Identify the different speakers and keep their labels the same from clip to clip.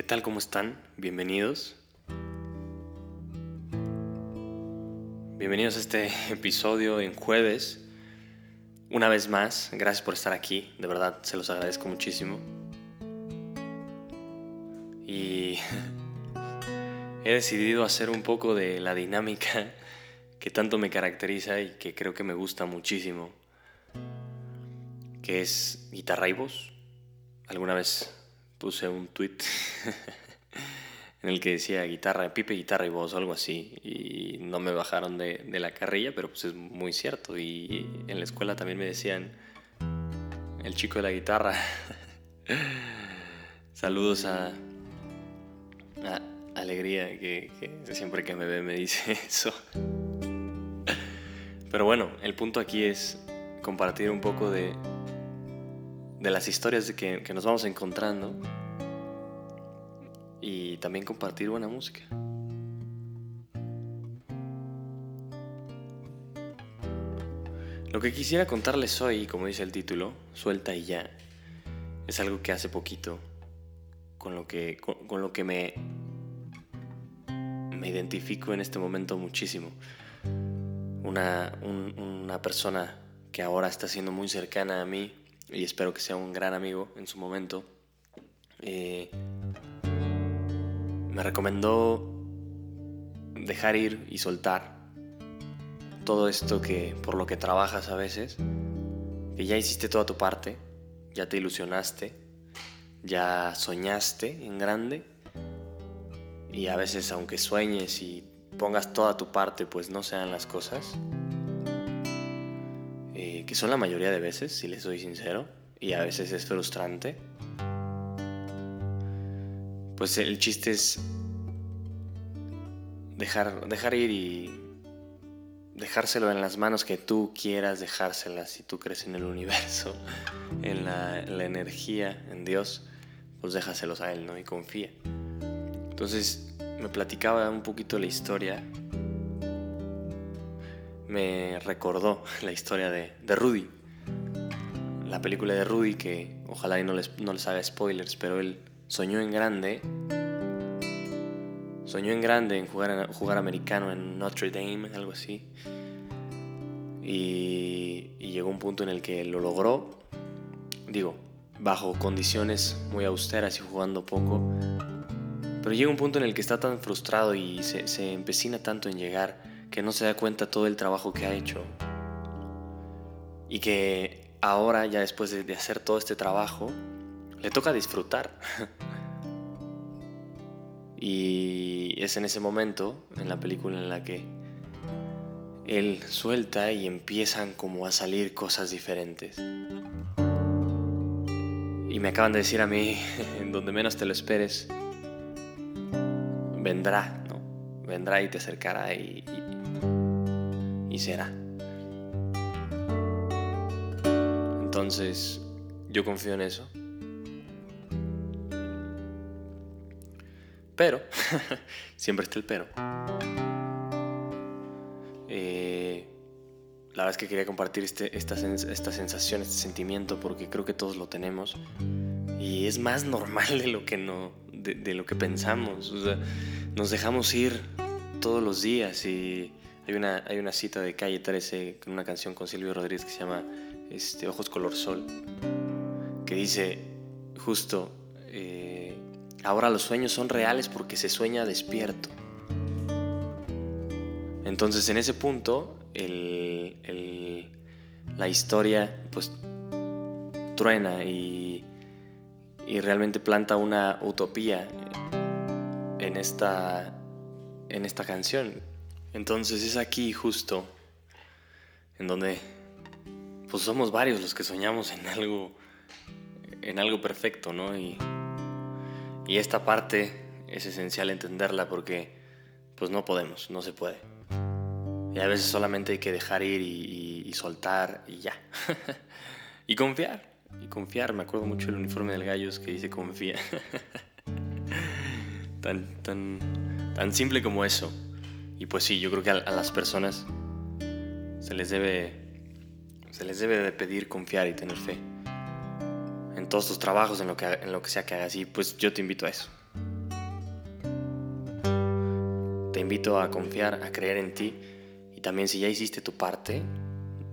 Speaker 1: ¿Qué tal? ¿Cómo están? Bienvenidos. Bienvenidos a este episodio en jueves. Una vez más, gracias por estar aquí, de verdad se los agradezco muchísimo. Y he decidido hacer un poco de la dinámica que tanto me caracteriza y que creo que me gusta muchísimo, que es guitarra y voz. Alguna vez puse un tweet en el que decía guitarra, pipe, guitarra y voz algo así. Y no me bajaron de, de, la carrilla, pero pues es muy cierto. Y en la escuela también me decían el chico de la guitarra. Saludos a, a Alegría, que, que siempre que me ve me dice eso. Pero bueno, el punto aquí es compartir un poco de, de las historias que, que nos vamos encontrando y también compartir buena música. Lo que quisiera contarles hoy, como dice el título, suelta y ya, es algo que hace poquito, con lo que, con, lo que me, me identifico en este momento muchísimo. Una, un, una persona que ahora está siendo muy cercana a mí y espero que sea un gran amigo en su momento, eh, me recomendó dejar ir y soltar todo esto que por lo que trabajas a veces, que ya hiciste toda tu parte, ya te ilusionaste, ya soñaste en grande y a veces aunque sueñes y pongas toda tu parte, pues no sean las cosas. Que son la mayoría de veces, si les soy sincero, y a veces es frustrante. Pues el chiste es dejar, dejar ir y dejárselo en las manos que tú quieras dejárselas, si tú crees en el universo, en la, en la energía, en Dios, pues déjaselos a Él, ¿no? Y confía. Entonces me platicaba un poquito la historia me recordó la historia de, de, Rudy. La película de Rudy, que ojalá no les, no les haga spoilers, pero él soñó en grande. Soñó en grande en jugar, jugar americano en Notre Dame, algo así. Y, y llegó un punto en el que lo logró. Digo, bajo condiciones muy austeras y jugando poco. Pero llega un punto en el que está tan frustrado y se, se empecina tanto en llegar que no se da cuenta todo el trabajo que ha hecho y que ahora, ya después de, de hacer todo este trabajo, le toca disfrutar. y es en ese momento, en la película, en la que él suelta y empiezan como a salir cosas diferentes. Y me acaban de decir a mí, en donde menos te lo esperes, vendrá, ¿no? Vendrá y te acercará y, será. Entonces, yo confío en eso. Pero, siempre está el pero. Eh, la verdad es que quería compartir este, esta, esta sensación, este sentimiento, porque creo que todos lo tenemos. Y es más normal de lo que, no, de, lo que pensamos. Nos dejamos ir todos los días y hay una, hay una cita de Calle 13 con una canción con Silvio Rodríguez que se llama este, Ojos Color Sol, que dice justo, eh, ahora los sueños son reales porque se sueña despierto. Entonces en ese punto el, el, la historia pues truena y, y realmente planta una utopía en esta, en esta canción. Entonces es aquí justo en donde pues somos varios los que soñamos en algo en algo perfecto, ¿no? Y, esta parte es esencial entenderla porque pues no podemos, no se puede. Y a veces solamente hay que dejar ir y, y, y soltar y ya. y confiar, y confiar. Me acuerdo mucho del uniforme del Gallos que dice confía. tan, tan, tan simple como eso. Y pues sí, yo creo que a, las personas se les debe se les debe de pedir confiar y tener fe en todos tus trabajos, en lo que, en lo que sea que hagas. Y pues yo te invito a eso. te invito a confiar, a creer en ti. Y también si ya hiciste tu parte,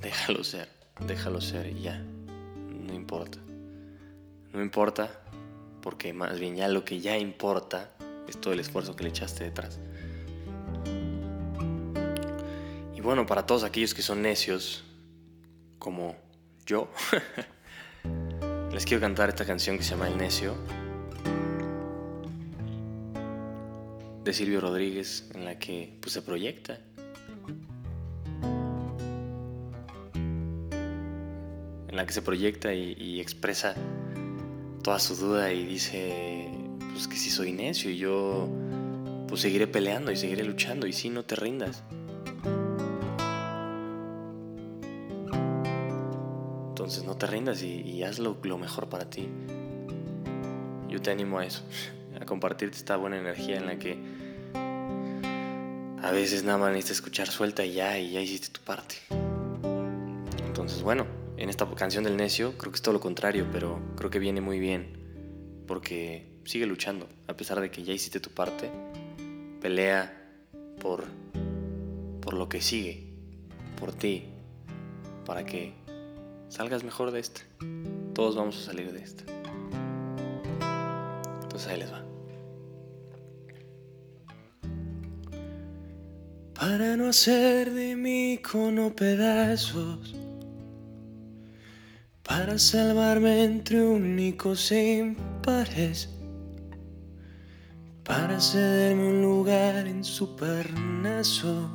Speaker 1: déjalo ser, déjalo ser y ya. No importa. No importa, porque más bien ya lo que ya importa es todo el esfuerzo que le echaste detrás. Bueno, para todos aquellos que son necios, como yo, les quiero cantar esta canción que se llama El Necio de Silvio Rodríguez en la que pues, se proyecta. En la que se proyecta y, expresa toda su duda y dice pues que si soy necio y yo pues seguiré peleando y seguiré luchando y si no te rindas. Entonces no te rindas y, y haz lo, lo mejor para ti. Yo te animo a eso, a compartirte esta buena energía en la que a veces nada más necesitas escuchar suelta y ya, y ya hiciste tu parte. Entonces, bueno, en esta canción del necio creo que es todo lo contrario, pero creo que viene muy bien, porque sigue luchando, a pesar de que ya hiciste tu parte, pelea por, por lo que sigue, por ti, para que salgas mejor de esta. Todos vamos a salir de esta. Entonces ahí les va. para no hacer de mí cono pedazos, para salvarme entre únicos e impares, para cederme un lugar en su pernazo,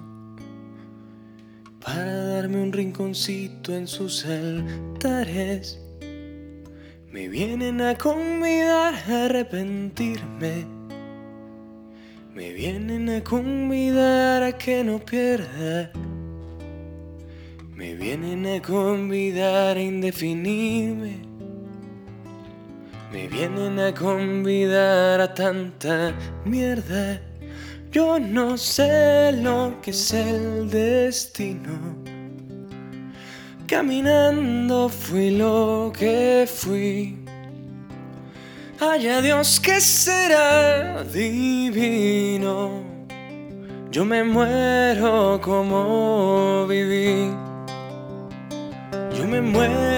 Speaker 1: para darme un rinconcito en sus altares. Me vienen a convidar a arrepentirme me vienen a convidar a que no pierda. Me vienen a convidar a indefinirme. Me vienen a convidar a tanta mierda. Yo no sé lo que es el destino. Caminando fui lo que fui. Haya Dios que será divino. Yo me muero como viví. Yo me muero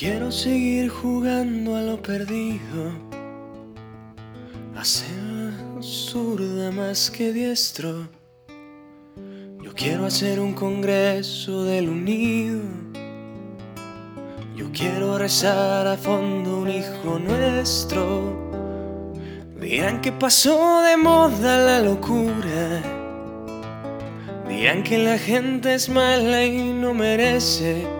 Speaker 1: Quiero seguir jugando a lo perdido, a ser zurda más que diestro. Yo quiero hacer un congreso del unido. Yo quiero rezar a fondo un hijo nuestro. Dirán que pasó de moda la locura. Dirán que la gente es mala y no merece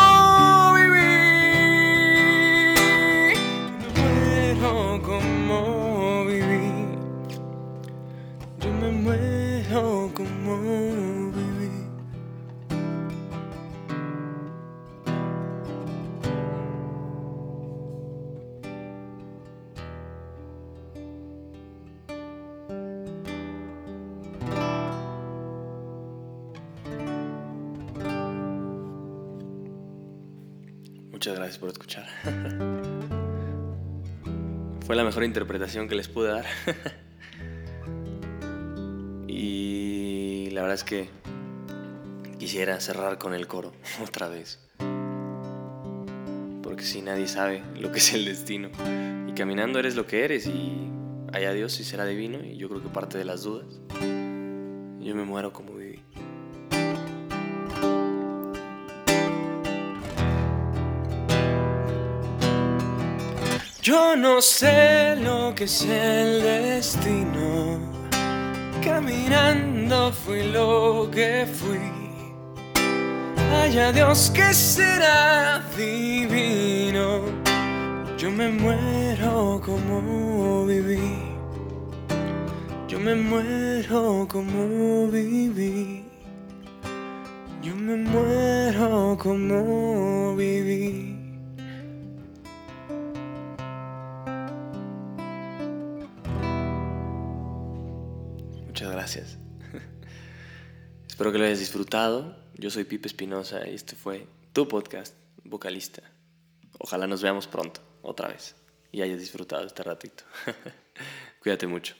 Speaker 1: Muchas gracias por escuchar. Fue la mejor interpretación que les pude dar. y la verdad es que quisiera cerrar con el coro otra vez. Porque si nadie sabe lo que es el destino. Y caminando eres lo que eres y haya Dios y será divino y yo creo que parte de las dudas. Yo me muero como viví. Yo no sé lo que es el destino. Caminando fui lo que fui. Haya Dios que será divino. Yo me muero como viví. Yo me muero como viví. Yo me muero como viví. Muchas gracias. Espero que lo hayas disfrutado. Yo soy Pipe Espinosa y este fue tu podcast, vocalista. Ojalá nos veamos pronto, otra vez, y hayas disfrutado este ratito. Cuídate mucho.